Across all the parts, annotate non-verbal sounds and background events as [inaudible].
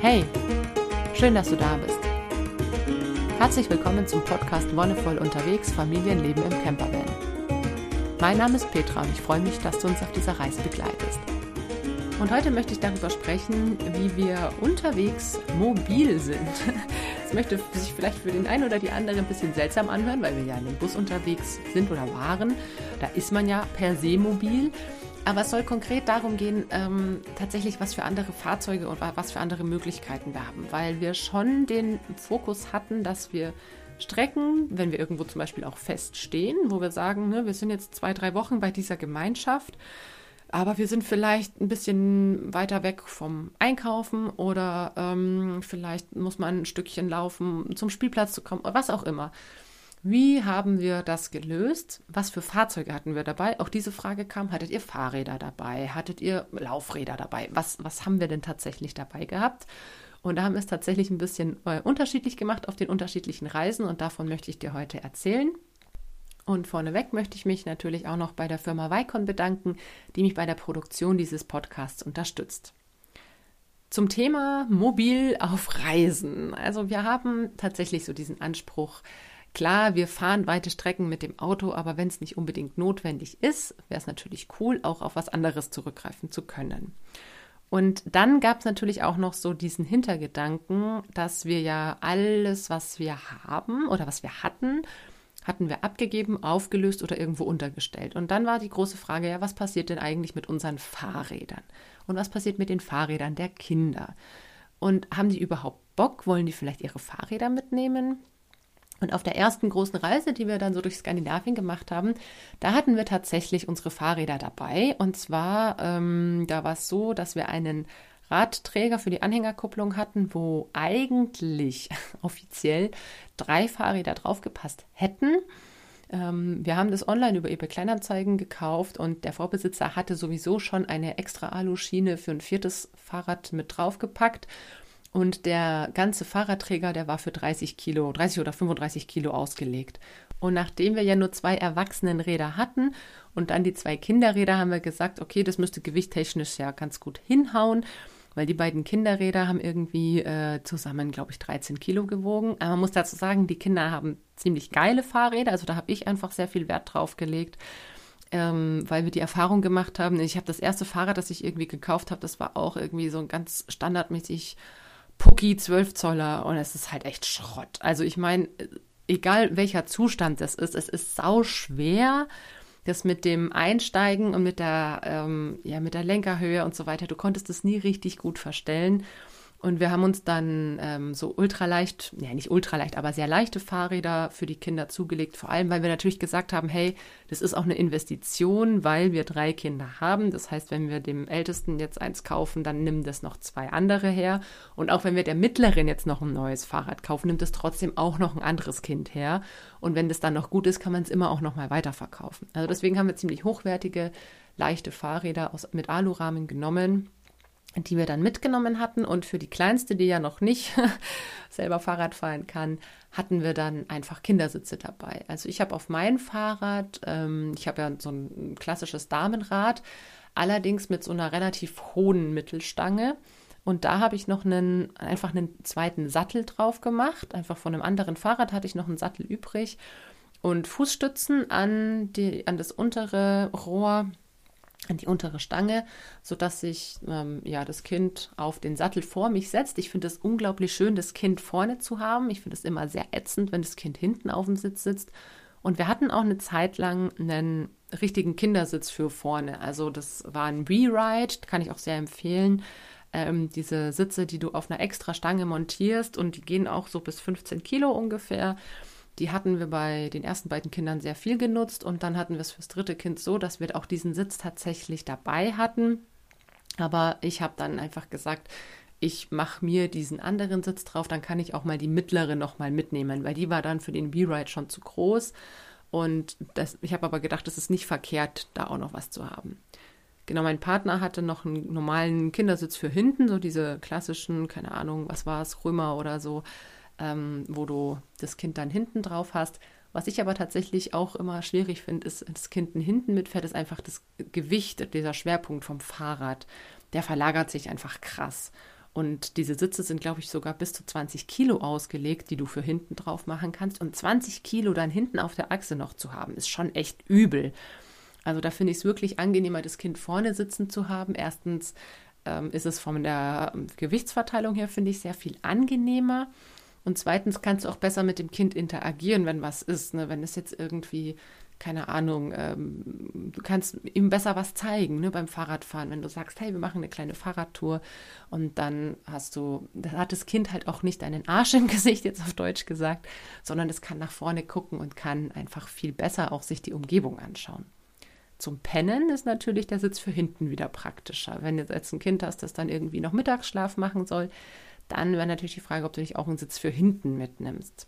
Hey, schön, dass du da bist. Herzlich willkommen zum Podcast Wonnevoll unterwegs, Familienleben im Campervan. Mein Name ist Petra und ich freue mich, dass du uns auf dieser Reise begleitest. Und heute möchte ich darüber sprechen, wie wir unterwegs mobil sind. Das möchte sich vielleicht für den einen oder die andere ein bisschen seltsam anhören, weil wir ja in dem Bus unterwegs sind oder waren. Da ist man ja per se mobil. Aber es soll konkret darum gehen, ähm, tatsächlich, was für andere Fahrzeuge und was für andere Möglichkeiten wir haben. Weil wir schon den Fokus hatten, dass wir Strecken, wenn wir irgendwo zum Beispiel auch feststehen, wo wir sagen, ne, wir sind jetzt zwei, drei Wochen bei dieser Gemeinschaft, aber wir sind vielleicht ein bisschen weiter weg vom Einkaufen oder ähm, vielleicht muss man ein Stückchen laufen, zum Spielplatz zu kommen, was auch immer. Wie haben wir das gelöst? Was für Fahrzeuge hatten wir dabei? Auch diese Frage kam, hattet ihr Fahrräder dabei? Hattet ihr Laufräder dabei? Was, was haben wir denn tatsächlich dabei gehabt? Und da haben wir es tatsächlich ein bisschen äh, unterschiedlich gemacht auf den unterschiedlichen Reisen und davon möchte ich dir heute erzählen. Und vorneweg möchte ich mich natürlich auch noch bei der Firma Vicon bedanken, die mich bei der Produktion dieses Podcasts unterstützt. Zum Thema Mobil auf Reisen. Also wir haben tatsächlich so diesen Anspruch, Klar, wir fahren weite Strecken mit dem Auto, aber wenn es nicht unbedingt notwendig ist, wäre es natürlich cool, auch auf was anderes zurückgreifen zu können. Und dann gab es natürlich auch noch so diesen Hintergedanken, dass wir ja alles, was wir haben oder was wir hatten, hatten wir abgegeben, aufgelöst oder irgendwo untergestellt. Und dann war die große Frage, ja, was passiert denn eigentlich mit unseren Fahrrädern? Und was passiert mit den Fahrrädern der Kinder? Und haben die überhaupt Bock? Wollen die vielleicht ihre Fahrräder mitnehmen? Und auf der ersten großen Reise, die wir dann so durch Skandinavien gemacht haben, da hatten wir tatsächlich unsere Fahrräder dabei. Und zwar, ähm, da war es so, dass wir einen Radträger für die Anhängerkupplung hatten, wo eigentlich [laughs] offiziell drei Fahrräder draufgepasst hätten. Ähm, wir haben das online über eBay Kleinanzeigen gekauft und der Vorbesitzer hatte sowieso schon eine extra Aluschiene für ein viertes Fahrrad mit draufgepackt. Und der ganze Fahrradträger, der war für 30 Kilo, 30 oder 35 Kilo ausgelegt. Und nachdem wir ja nur zwei Erwachsenenräder hatten und dann die zwei Kinderräder, haben wir gesagt, okay, das müsste gewichttechnisch ja ganz gut hinhauen, weil die beiden Kinderräder haben irgendwie äh, zusammen, glaube ich, 13 Kilo gewogen. Aber man muss dazu sagen, die Kinder haben ziemlich geile Fahrräder, also da habe ich einfach sehr viel Wert drauf gelegt. Ähm, weil wir die Erfahrung gemacht haben, ich habe das erste Fahrrad, das ich irgendwie gekauft habe, das war auch irgendwie so ein ganz standardmäßig Pucki 12 Zoller und es ist halt echt Schrott. Also ich meine, egal welcher Zustand das ist, es ist sau schwer, das mit dem Einsteigen und mit der, ähm, ja, mit der Lenkerhöhe und so weiter. Du konntest es nie richtig gut verstellen. Und wir haben uns dann ähm, so ultraleicht, ja nicht ultraleicht, aber sehr leichte Fahrräder für die Kinder zugelegt. Vor allem, weil wir natürlich gesagt haben, hey, das ist auch eine Investition, weil wir drei Kinder haben. Das heißt, wenn wir dem Ältesten jetzt eins kaufen, dann nimmt das noch zwei andere her. Und auch wenn wir der Mittleren jetzt noch ein neues Fahrrad kaufen, nimmt es trotzdem auch noch ein anderes Kind her. Und wenn das dann noch gut ist, kann man es immer auch noch mal weiterverkaufen. Also deswegen haben wir ziemlich hochwertige, leichte Fahrräder aus, mit Alurahmen genommen die wir dann mitgenommen hatten. Und für die Kleinste, die ja noch nicht [laughs] selber Fahrrad fahren kann, hatten wir dann einfach Kindersitze dabei. Also ich habe auf mein Fahrrad, ähm, ich habe ja so ein klassisches Damenrad, allerdings mit so einer relativ hohen Mittelstange. Und da habe ich noch einen, einfach einen zweiten Sattel drauf gemacht. Einfach von einem anderen Fahrrad hatte ich noch einen Sattel übrig. Und Fußstützen an, die, an das untere Rohr an die untere Stange, sodass sich ähm, ja, das Kind auf den Sattel vor mich setzt. Ich finde es unglaublich schön, das Kind vorne zu haben. Ich finde es immer sehr ätzend, wenn das Kind hinten auf dem Sitz sitzt. Und wir hatten auch eine Zeit lang einen richtigen Kindersitz für vorne. Also das war ein We-Ride, kann ich auch sehr empfehlen. Ähm, diese Sitze, die du auf einer extra Stange montierst und die gehen auch so bis 15 Kilo ungefähr. Die hatten wir bei den ersten beiden Kindern sehr viel genutzt und dann hatten wir es fürs dritte Kind so, dass wir auch diesen Sitz tatsächlich dabei hatten. Aber ich habe dann einfach gesagt, ich mache mir diesen anderen Sitz drauf, dann kann ich auch mal die mittlere nochmal mitnehmen, weil die war dann für den B-Ride schon zu groß. Und das, ich habe aber gedacht, es ist nicht verkehrt, da auch noch was zu haben. Genau, mein Partner hatte noch einen normalen Kindersitz für hinten, so diese klassischen, keine Ahnung, was war es, Römer oder so ähm, wo du das Kind dann hinten drauf hast. Was ich aber tatsächlich auch immer schwierig finde, ist, das Kind hinten mitfährt, ist einfach das Gewicht, dieser Schwerpunkt vom Fahrrad. Der verlagert sich einfach krass. Und diese Sitze sind, glaube ich, sogar bis zu 20 Kilo ausgelegt, die du für hinten drauf machen kannst. Und 20 Kilo dann hinten auf der Achse noch zu haben, ist schon echt übel. Also da finde ich es wirklich angenehmer, das Kind vorne sitzen zu haben. Erstens ähm, ist es von der Gewichtsverteilung her, finde ich, sehr viel angenehmer. Und zweitens kannst du auch besser mit dem Kind interagieren, wenn was ist. Ne? Wenn es jetzt irgendwie keine Ahnung, ähm, du kannst ihm besser was zeigen ne, beim Fahrradfahren, wenn du sagst, hey, wir machen eine kleine Fahrradtour und dann hast du, da hat das Kind halt auch nicht einen Arsch im [laughs] Gesicht, jetzt auf Deutsch gesagt, sondern es kann nach vorne gucken und kann einfach viel besser auch sich die Umgebung anschauen. Zum Pennen ist natürlich der Sitz für hinten wieder praktischer. Wenn du jetzt ein Kind hast, das dann irgendwie noch Mittagsschlaf machen soll, dann wäre natürlich die Frage, ob du nicht auch einen Sitz für hinten mitnimmst.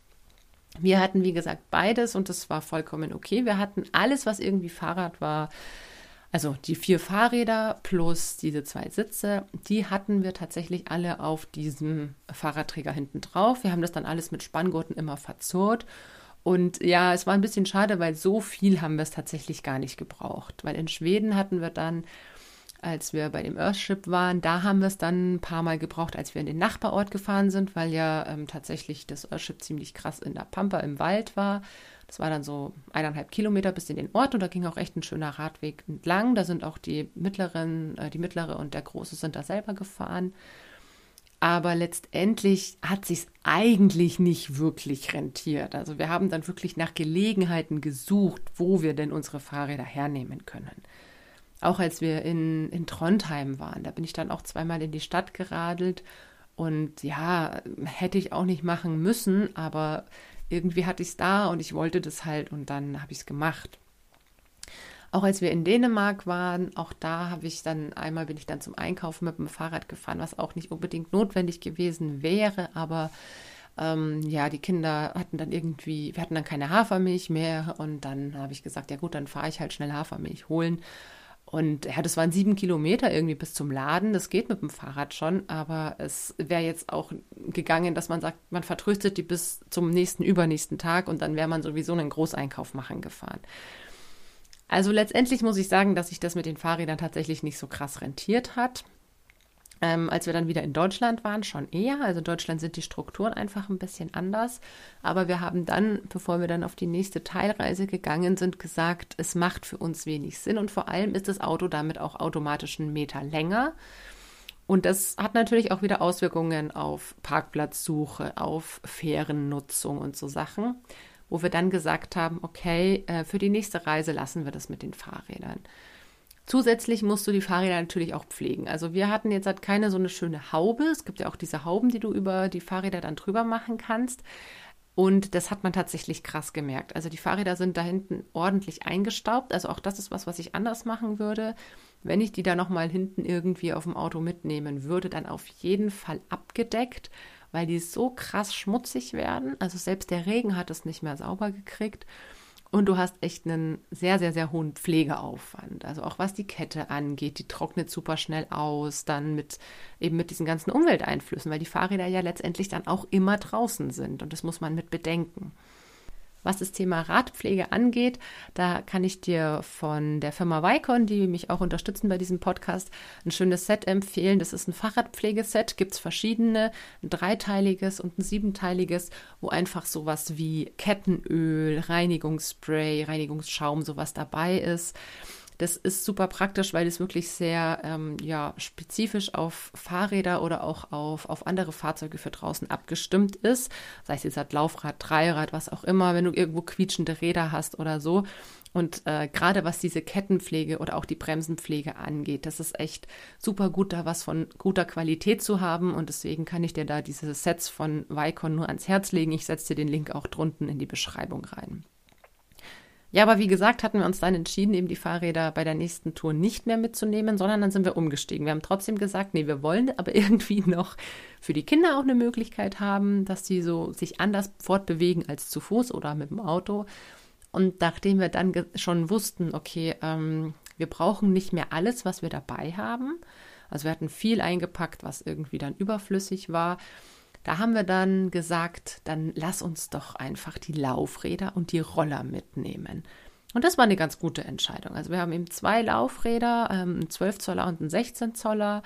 Wir hatten, wie gesagt, beides und das war vollkommen okay. Wir hatten alles, was irgendwie Fahrrad war. Also die vier Fahrräder plus diese zwei Sitze, die hatten wir tatsächlich alle auf diesem Fahrradträger hinten drauf. Wir haben das dann alles mit Spanngurten immer verzurrt. Und ja, es war ein bisschen schade, weil so viel haben wir es tatsächlich gar nicht gebraucht. Weil in Schweden hatten wir dann als wir bei dem Earthship waren, da haben wir es dann ein paar Mal gebraucht, als wir in den Nachbarort gefahren sind, weil ja ähm, tatsächlich das Earthship ziemlich krass in der Pampa im Wald war. Das war dann so eineinhalb Kilometer bis in den Ort und da ging auch echt ein schöner Radweg entlang. Da sind auch die mittleren, äh, die mittlere und der große sind da selber gefahren. Aber letztendlich hat sich eigentlich nicht wirklich rentiert. Also wir haben dann wirklich nach Gelegenheiten gesucht, wo wir denn unsere Fahrräder hernehmen können. Auch als wir in, in Trondheim waren, da bin ich dann auch zweimal in die Stadt geradelt. Und ja, hätte ich auch nicht machen müssen, aber irgendwie hatte ich es da und ich wollte das halt und dann habe ich es gemacht. Auch als wir in Dänemark waren, auch da habe ich dann einmal bin ich dann zum Einkaufen mit dem Fahrrad gefahren, was auch nicht unbedingt notwendig gewesen wäre, aber ähm, ja, die Kinder hatten dann irgendwie, wir hatten dann keine Hafermilch mehr und dann habe ich gesagt, ja gut, dann fahre ich halt schnell Hafermilch holen und ja, das waren sieben Kilometer irgendwie bis zum Laden. Das geht mit dem Fahrrad schon, aber es wäre jetzt auch gegangen, dass man sagt, man vertröstet die bis zum nächsten, übernächsten Tag und dann wäre man sowieso einen Großeinkauf machen gefahren. Also letztendlich muss ich sagen, dass sich das mit den Fahrrädern tatsächlich nicht so krass rentiert hat. Ähm, als wir dann wieder in Deutschland waren, schon eher. Also in Deutschland sind die Strukturen einfach ein bisschen anders. Aber wir haben dann, bevor wir dann auf die nächste Teilreise gegangen sind, gesagt, es macht für uns wenig Sinn und vor allem ist das Auto damit auch automatisch einen Meter länger. Und das hat natürlich auch wieder Auswirkungen auf Parkplatzsuche, auf Fährennutzung und so Sachen, wo wir dann gesagt haben, okay, äh, für die nächste Reise lassen wir das mit den Fahrrädern. Zusätzlich musst du die Fahrräder natürlich auch pflegen. Also wir hatten jetzt halt keine so eine schöne Haube. Es gibt ja auch diese Hauben, die du über die Fahrräder dann drüber machen kannst. Und das hat man tatsächlich krass gemerkt. Also die Fahrräder sind da hinten ordentlich eingestaubt. Also auch das ist was, was ich anders machen würde. Wenn ich die da nochmal hinten irgendwie auf dem Auto mitnehmen würde, dann auf jeden Fall abgedeckt, weil die so krass schmutzig werden. Also selbst der Regen hat es nicht mehr sauber gekriegt. Und du hast echt einen sehr, sehr, sehr hohen Pflegeaufwand. Also auch was die Kette angeht, die trocknet super schnell aus, dann mit eben mit diesen ganzen Umwelteinflüssen, weil die Fahrräder ja letztendlich dann auch immer draußen sind. Und das muss man mit bedenken. Was das Thema Radpflege angeht, da kann ich dir von der Firma Vicon, die mich auch unterstützen bei diesem Podcast, ein schönes Set empfehlen. Das ist ein Fahrradpflegeset, gibt es verschiedene, ein dreiteiliges und ein siebenteiliges, wo einfach sowas wie Kettenöl, Reinigungsspray, Reinigungsschaum, sowas dabei ist. Das ist super praktisch, weil es wirklich sehr ähm, ja, spezifisch auf Fahrräder oder auch auf, auf andere Fahrzeuge für draußen abgestimmt ist. Sei es jetzt halt Laufrad, Dreirad, was auch immer, wenn du irgendwo quietschende Räder hast oder so. Und äh, gerade was diese Kettenpflege oder auch die Bremsenpflege angeht, das ist echt super gut, da was von guter Qualität zu haben. Und deswegen kann ich dir da diese Sets von Vicon nur ans Herz legen. Ich setze dir den Link auch drunten in die Beschreibung rein. Ja, aber wie gesagt, hatten wir uns dann entschieden, eben die Fahrräder bei der nächsten Tour nicht mehr mitzunehmen, sondern dann sind wir umgestiegen. Wir haben trotzdem gesagt, nee, wir wollen aber [laughs] irgendwie noch für die Kinder auch eine Möglichkeit haben, dass sie so sich anders fortbewegen als zu Fuß oder mit dem Auto. Und nachdem wir dann schon wussten, okay, ähm, wir brauchen nicht mehr alles, was wir dabei haben. Also wir hatten viel eingepackt, was irgendwie dann überflüssig war. Da haben wir dann gesagt, dann lass uns doch einfach die Laufräder und die Roller mitnehmen. Und das war eine ganz gute Entscheidung. Also wir haben eben zwei Laufräder, ähm, einen 12 Zoller und einen 16 Zoller.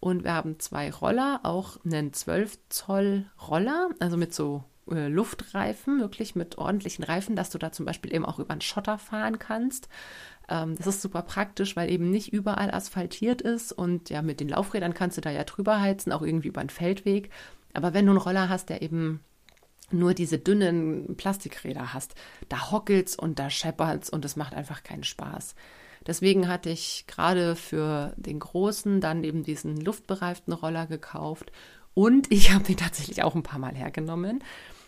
Und wir haben zwei Roller, auch einen 12 Zoll Roller, also mit so äh, Luftreifen, wirklich mit ordentlichen Reifen, dass du da zum Beispiel eben auch über den Schotter fahren kannst. Ähm, das ist super praktisch, weil eben nicht überall asphaltiert ist und ja, mit den Laufrädern kannst du da ja drüber heizen, auch irgendwie über einen Feldweg. Aber wenn du einen Roller hast, der eben nur diese dünnen Plastikräder hast, da hockelt's und da scheppert's und es macht einfach keinen Spaß. Deswegen hatte ich gerade für den großen dann eben diesen luftbereiften Roller gekauft und ich habe den tatsächlich auch ein paar Mal hergenommen.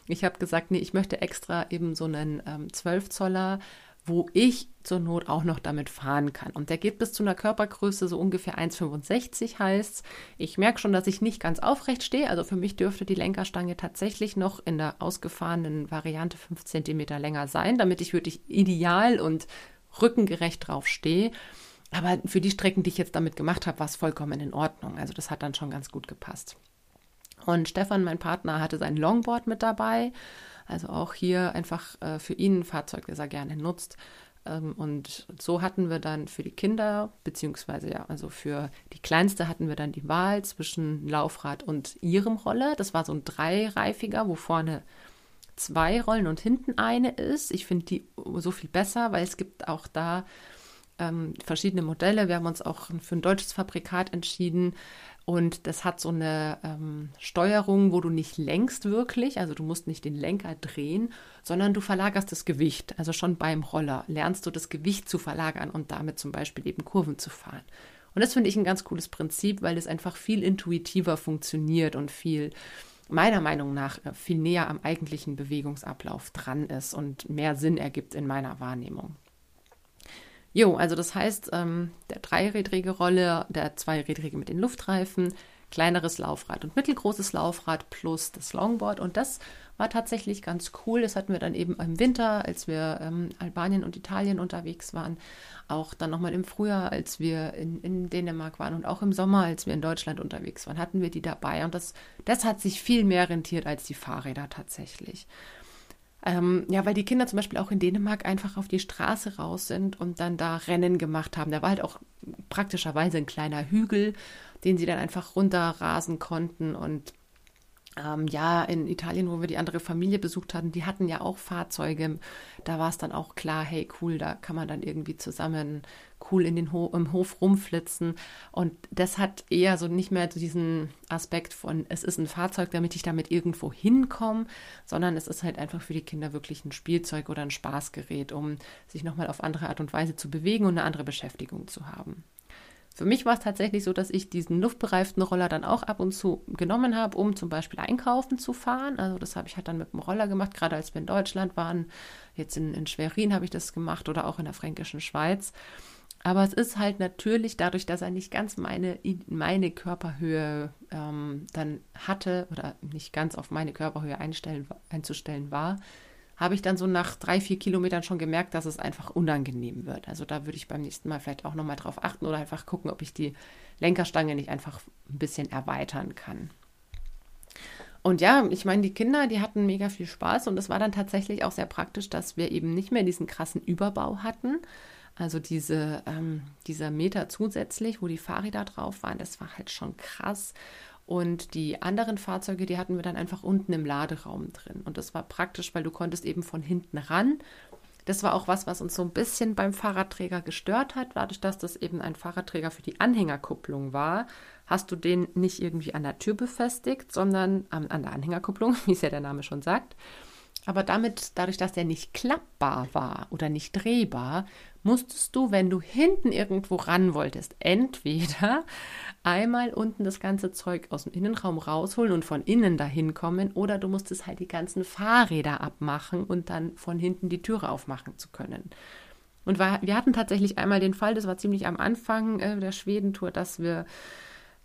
Ich habe gesagt, nee, ich möchte extra eben so einen ähm, 12 Zoller wo ich zur Not auch noch damit fahren kann. Und der geht bis zu einer Körpergröße so ungefähr 1,65 heißt. Ich merke schon, dass ich nicht ganz aufrecht stehe. Also für mich dürfte die Lenkerstange tatsächlich noch in der ausgefahrenen Variante 5 cm länger sein, damit ich wirklich ideal und rückengerecht drauf stehe. Aber für die Strecken, die ich jetzt damit gemacht habe, war es vollkommen in Ordnung. Also das hat dann schon ganz gut gepasst. Und Stefan, mein Partner, hatte sein Longboard mit dabei. Also auch hier einfach äh, für ihn ein Fahrzeug, das er gerne nutzt. Ähm, und so hatten wir dann für die Kinder, beziehungsweise ja, also für die Kleinste hatten wir dann die Wahl zwischen Laufrad und ihrem Roller. Das war so ein dreireifiger, wo vorne zwei Rollen und hinten eine ist. Ich finde die so viel besser, weil es gibt auch da ähm, verschiedene Modelle. Wir haben uns auch für ein deutsches Fabrikat entschieden. Und das hat so eine ähm, Steuerung, wo du nicht lenkst wirklich, also du musst nicht den Lenker drehen, sondern du verlagerst das Gewicht. Also schon beim Roller lernst du das Gewicht zu verlagern und damit zum Beispiel eben Kurven zu fahren. Und das finde ich ein ganz cooles Prinzip, weil es einfach viel intuitiver funktioniert und viel, meiner Meinung nach, äh, viel näher am eigentlichen Bewegungsablauf dran ist und mehr Sinn ergibt in meiner Wahrnehmung. Jo, also das heißt, ähm, der dreirädrige Rolle, der zweirädrige mit den Luftreifen, kleineres Laufrad und mittelgroßes Laufrad plus das Longboard. Und das war tatsächlich ganz cool. Das hatten wir dann eben im Winter, als wir ähm, Albanien und Italien unterwegs waren. Auch dann nochmal im Frühjahr, als wir in, in Dänemark waren und auch im Sommer, als wir in Deutschland unterwegs waren, hatten wir die dabei. Und das, das hat sich viel mehr rentiert als die Fahrräder tatsächlich. Ähm, ja, weil die Kinder zum Beispiel auch in Dänemark einfach auf die Straße raus sind und dann da Rennen gemacht haben. Da war halt auch praktischerweise ein kleiner Hügel, den sie dann einfach runterrasen konnten und ähm, ja, in Italien, wo wir die andere Familie besucht hatten, die hatten ja auch Fahrzeuge. Da war es dann auch klar, hey, cool, da kann man dann irgendwie zusammen cool in den Ho im Hof rumflitzen. Und das hat eher so nicht mehr diesen Aspekt von, es ist ein Fahrzeug, damit ich damit irgendwo hinkomme, sondern es ist halt einfach für die Kinder wirklich ein Spielzeug oder ein Spaßgerät, um sich nochmal auf andere Art und Weise zu bewegen und eine andere Beschäftigung zu haben. Für mich war es tatsächlich so, dass ich diesen luftbereiften Roller dann auch ab und zu genommen habe, um zum Beispiel einkaufen zu fahren. Also das habe ich halt dann mit dem Roller gemacht, gerade als wir in Deutschland waren. Jetzt in, in Schwerin habe ich das gemacht oder auch in der fränkischen Schweiz. Aber es ist halt natürlich dadurch, dass er nicht ganz meine, meine Körperhöhe ähm, dann hatte oder nicht ganz auf meine Körperhöhe einstellen, einzustellen war, habe ich dann so nach drei, vier Kilometern schon gemerkt, dass es einfach unangenehm wird. Also da würde ich beim nächsten Mal vielleicht auch nochmal drauf achten oder einfach gucken, ob ich die Lenkerstange nicht einfach ein bisschen erweitern kann. Und ja, ich meine, die Kinder, die hatten mega viel Spaß und es war dann tatsächlich auch sehr praktisch, dass wir eben nicht mehr diesen krassen Überbau hatten. Also diese, ähm, dieser Meter zusätzlich, wo die Fahrräder drauf waren, das war halt schon krass. Und die anderen Fahrzeuge, die hatten wir dann einfach unten im Laderaum drin. Und das war praktisch, weil du konntest eben von hinten ran. Das war auch was, was uns so ein bisschen beim Fahrradträger gestört hat. Dadurch, dass das eben ein Fahrradträger für die Anhängerkupplung war, hast du den nicht irgendwie an der Tür befestigt, sondern an, an der Anhängerkupplung, [laughs] wie es ja der Name schon sagt. Aber damit, dadurch, dass der nicht klappbar war oder nicht drehbar, musstest du, wenn du hinten irgendwo ran wolltest, entweder einmal unten das ganze Zeug aus dem Innenraum rausholen und von innen dahin kommen, oder du musstest halt die ganzen Fahrräder abmachen und dann von hinten die Türe aufmachen zu können. Und wir hatten tatsächlich einmal den Fall, das war ziemlich am Anfang äh, der Schwedentour, dass wir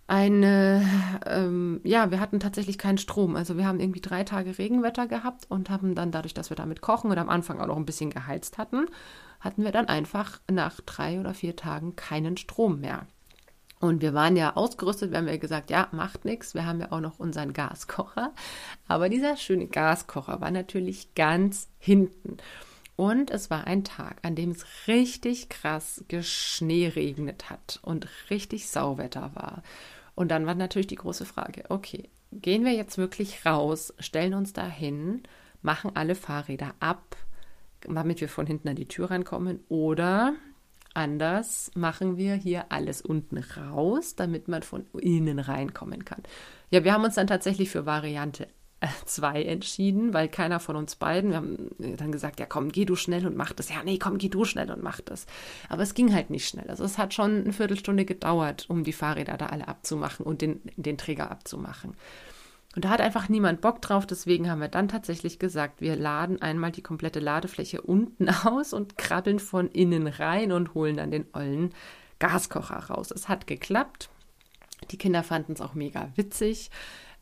eine, ähm, ja, wir hatten tatsächlich keinen Strom. Also wir haben irgendwie drei Tage Regenwetter gehabt und haben dann dadurch, dass wir damit kochen und am Anfang auch noch ein bisschen geheizt hatten, hatten wir dann einfach nach drei oder vier Tagen keinen Strom mehr. Und wir waren ja ausgerüstet, wir haben ja gesagt, ja, macht nichts. Wir haben ja auch noch unseren Gaskocher. Aber dieser schöne Gaskocher war natürlich ganz hinten. Und es war ein Tag, an dem es richtig krass geschneeregnet hat und richtig Sauwetter war. Und dann war natürlich die große Frage, okay, gehen wir jetzt wirklich raus, stellen uns da hin, machen alle Fahrräder ab, damit wir von hinten an die Tür reinkommen, oder anders machen wir hier alles unten raus, damit man von innen reinkommen kann. Ja, wir haben uns dann tatsächlich für Variante 2 entschieden, weil keiner von uns beiden, wir haben dann gesagt, ja komm, geh du schnell und mach das. Ja, nee, komm, geh du schnell und mach das. Aber es ging halt nicht schnell. Also es hat schon eine Viertelstunde gedauert, um die Fahrräder da alle abzumachen und den, den Träger abzumachen. Und da hat einfach niemand Bock drauf, deswegen haben wir dann tatsächlich gesagt, wir laden einmal die komplette Ladefläche unten [laughs] aus und krabbeln von innen rein und holen dann den ollen Gaskocher raus. Es hat geklappt. Die Kinder fanden es auch mega witzig.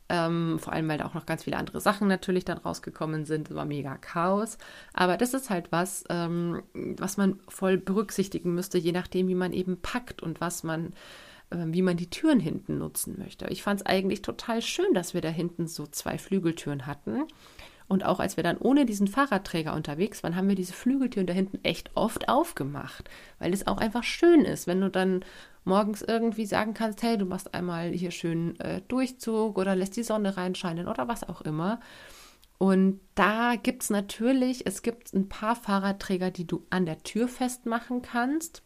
Ähm, vor allem, weil da auch noch ganz viele andere Sachen natürlich dann rausgekommen sind. Es war mega Chaos. Aber das ist halt was, ähm, was man voll berücksichtigen müsste, je nachdem, wie man eben packt und was man, äh, wie man die Türen hinten nutzen möchte. Ich fand es eigentlich total schön, dass wir da hinten so zwei Flügeltüren hatten. Und auch als wir dann ohne diesen Fahrradträger unterwegs waren, haben wir diese Flügeltüren da hinten echt oft aufgemacht, weil es auch einfach schön ist, wenn du dann morgens irgendwie sagen kannst, hey, du machst einmal hier schön äh, Durchzug oder lässt die Sonne reinscheinen oder was auch immer. Und da gibt es natürlich, es gibt ein paar Fahrradträger, die du an der Tür festmachen kannst.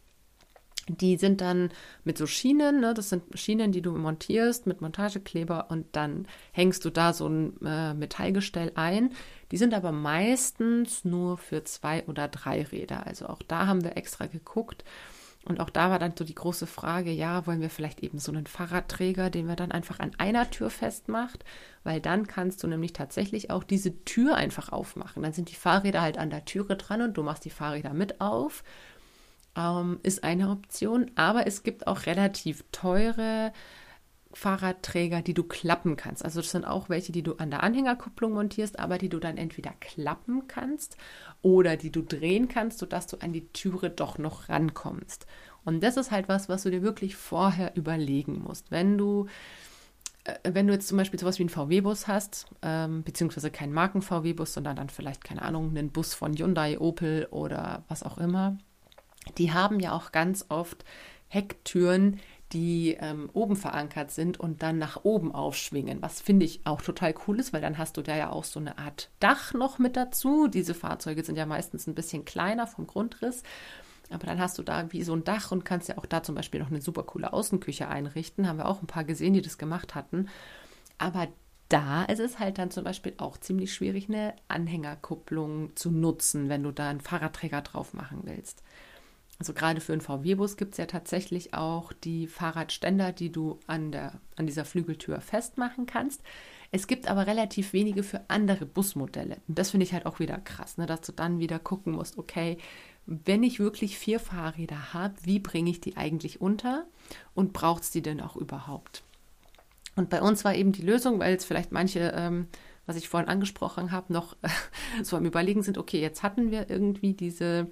Die sind dann mit so Schienen, ne? das sind Schienen, die du montierst mit Montagekleber und dann hängst du da so ein äh, Metallgestell ein. Die sind aber meistens nur für zwei oder drei Räder. Also auch da haben wir extra geguckt, und auch da war dann so die große Frage, ja, wollen wir vielleicht eben so einen Fahrradträger, den wir dann einfach an einer Tür festmacht, weil dann kannst du nämlich tatsächlich auch diese Tür einfach aufmachen. Dann sind die Fahrräder halt an der Türe dran und du machst die Fahrräder mit auf. Ähm, ist eine Option, aber es gibt auch relativ teure Fahrradträger, die du klappen kannst. Also das sind auch welche, die du an der Anhängerkupplung montierst, aber die du dann entweder klappen kannst oder die du drehen kannst, sodass du an die Türe doch noch rankommst. Und das ist halt was, was du dir wirklich vorher überlegen musst. Wenn du äh, wenn du jetzt zum Beispiel sowas wie einen VW-Bus hast, ähm, beziehungsweise keinen Marken-VW-Bus, sondern dann vielleicht, keine Ahnung, einen Bus von Hyundai, Opel oder was auch immer, die haben ja auch ganz oft Hecktüren, die ähm, oben verankert sind und dann nach oben aufschwingen, was finde ich auch total cool ist, weil dann hast du da ja auch so eine Art Dach noch mit dazu. Diese Fahrzeuge sind ja meistens ein bisschen kleiner vom Grundriss. Aber dann hast du da wie so ein Dach und kannst ja auch da zum Beispiel noch eine super coole Außenküche einrichten. Haben wir auch ein paar gesehen, die das gemacht hatten. Aber da ist es halt dann zum Beispiel auch ziemlich schwierig, eine Anhängerkupplung zu nutzen, wenn du da einen Fahrradträger drauf machen willst. Also gerade für einen VW-Bus gibt es ja tatsächlich auch die Fahrradständer, die du an, der, an dieser Flügeltür festmachen kannst. Es gibt aber relativ wenige für andere Busmodelle. Und das finde ich halt auch wieder krass, ne? dass du dann wieder gucken musst, okay, wenn ich wirklich vier Fahrräder habe, wie bringe ich die eigentlich unter und braucht es die denn auch überhaupt? Und bei uns war eben die Lösung, weil jetzt vielleicht manche, ähm, was ich vorhin angesprochen habe, noch [laughs] so am Überlegen sind, okay, jetzt hatten wir irgendwie diese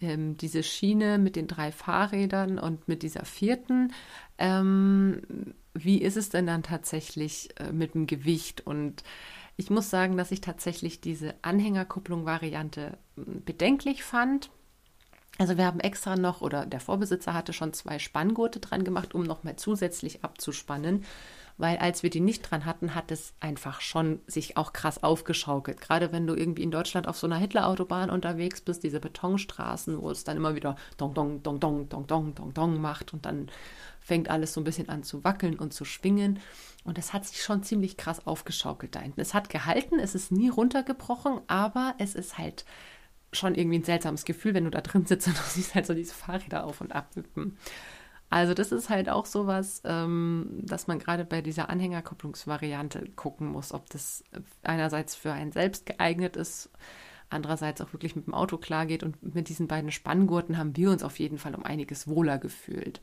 ähm, diese Schiene mit den drei Fahrrädern und mit dieser vierten. Ähm, wie ist es denn dann tatsächlich äh, mit dem Gewicht? Und ich muss sagen, dass ich tatsächlich diese Anhängerkupplung-Variante hm, bedenklich fand. Also wir haben extra noch, oder der Vorbesitzer hatte schon zwei Spanngurte dran gemacht, um nochmal zusätzlich abzuspannen weil als wir die nicht dran hatten, hat es einfach schon sich auch krass aufgeschaukelt. Gerade wenn du irgendwie in Deutschland auf so einer Hitler-Autobahn unterwegs bist, diese Betonstraßen, wo es dann immer wieder dong, dong, dong, dong, dong, dong, dong, dong macht und dann fängt alles so ein bisschen an zu wackeln und zu schwingen. Und es hat sich schon ziemlich krass aufgeschaukelt da hinten. Es hat gehalten, es ist nie runtergebrochen, aber es ist halt schon irgendwie ein seltsames Gefühl, wenn du da drin sitzt [laughs] und du siehst halt so diese Fahrräder auf und ab. Also das ist halt auch sowas, ähm, dass man gerade bei dieser Anhängerkupplungsvariante gucken muss, ob das einerseits für einen selbst geeignet ist, andererseits auch wirklich mit dem Auto klar geht. Und mit diesen beiden Spanngurten haben wir uns auf jeden Fall um einiges wohler gefühlt.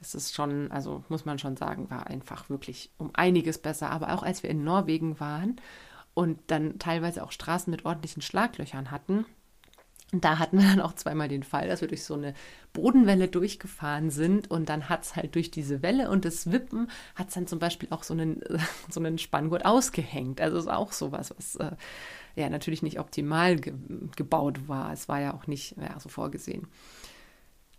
Es ist schon, also muss man schon sagen, war einfach wirklich um einiges besser. Aber auch als wir in Norwegen waren und dann teilweise auch Straßen mit ordentlichen Schlaglöchern hatten, da hatten wir dann auch zweimal den Fall, dass wir durch so eine Bodenwelle durchgefahren sind und dann hat es halt durch diese Welle und das Wippen hat es dann zum Beispiel auch so einen, [laughs] so einen Spanngurt ausgehängt. Also ist auch sowas, was äh, ja natürlich nicht optimal ge gebaut war. Es war ja auch nicht ja, so vorgesehen.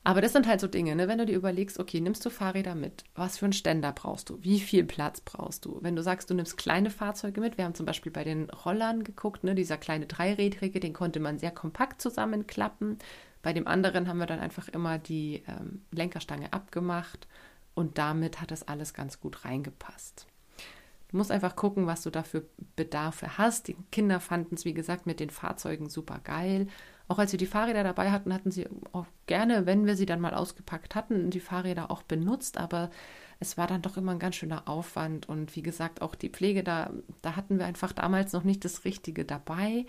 Aber das sind halt so Dinge, ne? wenn du dir überlegst, okay, nimmst du Fahrräder mit? Was für einen Ständer brauchst du? Wie viel Platz brauchst du? Wenn du sagst, du nimmst kleine Fahrzeuge mit, wir haben zum Beispiel bei den Rollern geguckt, ne? dieser kleine Dreirädrige, den konnte man sehr kompakt zusammenklappen. Bei dem anderen haben wir dann einfach immer die ähm, Lenkerstange abgemacht und damit hat das alles ganz gut reingepasst. Du musst einfach gucken, was du dafür Bedarfe hast. Die Kinder fanden es, wie gesagt, mit den Fahrzeugen super geil. Auch als wir die Fahrräder dabei hatten, hatten sie auch gerne, wenn wir sie dann mal ausgepackt hatten, die Fahrräder auch benutzt. Aber es war dann doch immer ein ganz schöner Aufwand. Und wie gesagt, auch die Pflege, da, da hatten wir einfach damals noch nicht das Richtige dabei.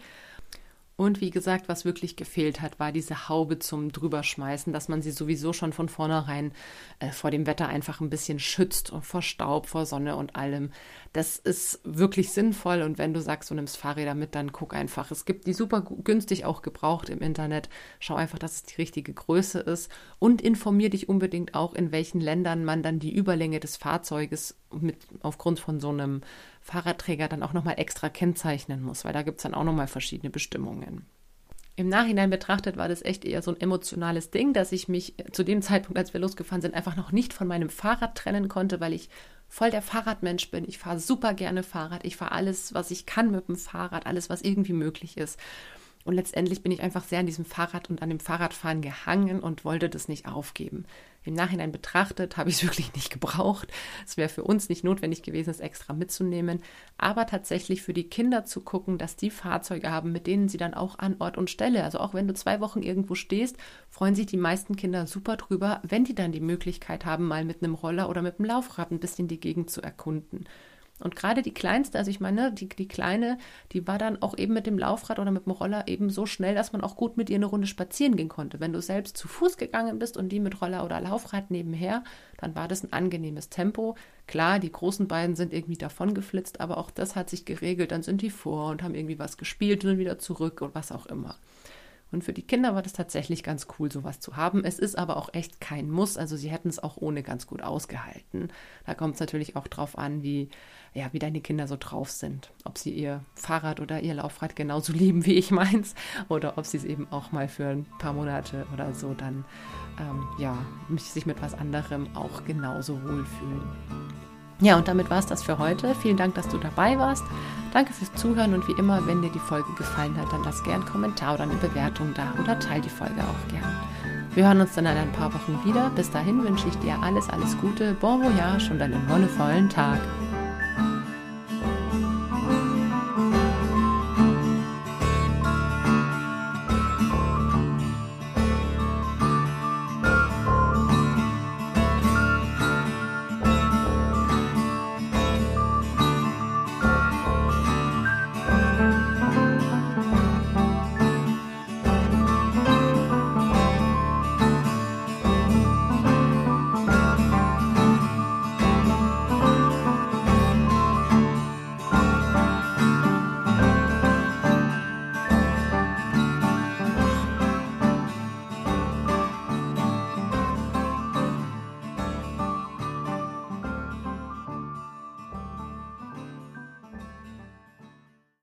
Und wie gesagt, was wirklich gefehlt hat, war diese Haube zum Drüberschmeißen, dass man sie sowieso schon von vornherein äh, vor dem Wetter einfach ein bisschen schützt und vor Staub, vor Sonne und allem. Das ist wirklich sinnvoll. Und wenn du sagst, du nimmst Fahrräder mit, dann guck einfach. Es gibt die super günstig auch gebraucht im Internet. Schau einfach, dass es die richtige Größe ist und informier dich unbedingt auch, in welchen Ländern man dann die Überlänge des Fahrzeuges mit aufgrund von so einem Fahrradträger dann auch nochmal extra kennzeichnen muss, weil da gibt es dann auch nochmal verschiedene Bestimmungen. Im Nachhinein betrachtet war das echt eher so ein emotionales Ding, dass ich mich zu dem Zeitpunkt, als wir losgefahren sind, einfach noch nicht von meinem Fahrrad trennen konnte, weil ich voll der Fahrradmensch bin. Ich fahre super gerne Fahrrad. Ich fahre alles, was ich kann mit dem Fahrrad, alles, was irgendwie möglich ist. Und letztendlich bin ich einfach sehr an diesem Fahrrad und an dem Fahrradfahren gehangen und wollte das nicht aufgeben. Im Nachhinein betrachtet habe ich es [laughs] wirklich nicht gebraucht. Es wäre für uns nicht notwendig gewesen, es extra mitzunehmen. Aber tatsächlich für die Kinder zu gucken, dass die Fahrzeuge haben, mit denen sie dann auch an Ort und Stelle, also auch wenn du zwei Wochen irgendwo stehst, freuen sich die meisten Kinder super drüber, wenn die dann die Möglichkeit haben, mal mit einem Roller oder mit einem Laufrad ein bisschen die Gegend zu erkunden. Und gerade die kleinste, also ich meine, die, die kleine, die war dann auch eben mit dem Laufrad oder mit dem Roller eben so schnell, dass man auch gut mit ihr eine Runde spazieren gehen konnte. Wenn du selbst zu Fuß gegangen bist und die mit Roller oder Laufrad nebenher, dann war das ein angenehmes Tempo. Klar, die großen beiden sind irgendwie davon geflitzt, aber auch das hat sich geregelt. Dann sind die vor und haben irgendwie was gespielt und wieder zurück und was auch immer. Und für die Kinder war das tatsächlich ganz cool, sowas zu haben. Es ist aber auch echt kein Muss. Also sie hätten es auch ohne ganz gut ausgehalten. Da kommt es natürlich auch drauf an, wie, ja, wie deine Kinder so drauf sind. Ob sie ihr Fahrrad oder ihr Laufrad genauso [laughs] lieben wie ich meins oder ob sie es eben auch mal für ein paar Monate oder so dann ähm, ja, sich mit was anderem auch genauso wohlfühlen. Ja, und damit war es das für heute. Vielen Dank, dass du dabei warst. Danke fürs Zuhören und wie immer, wenn dir die Folge gefallen hat, dann lass gern einen Kommentar oder eine Bewertung da oder teile die Folge auch gern. Wir hören uns dann in ein paar Wochen wieder. Bis dahin wünsche ich dir alles, alles Gute, bon voyage und einen wundervollen Tag.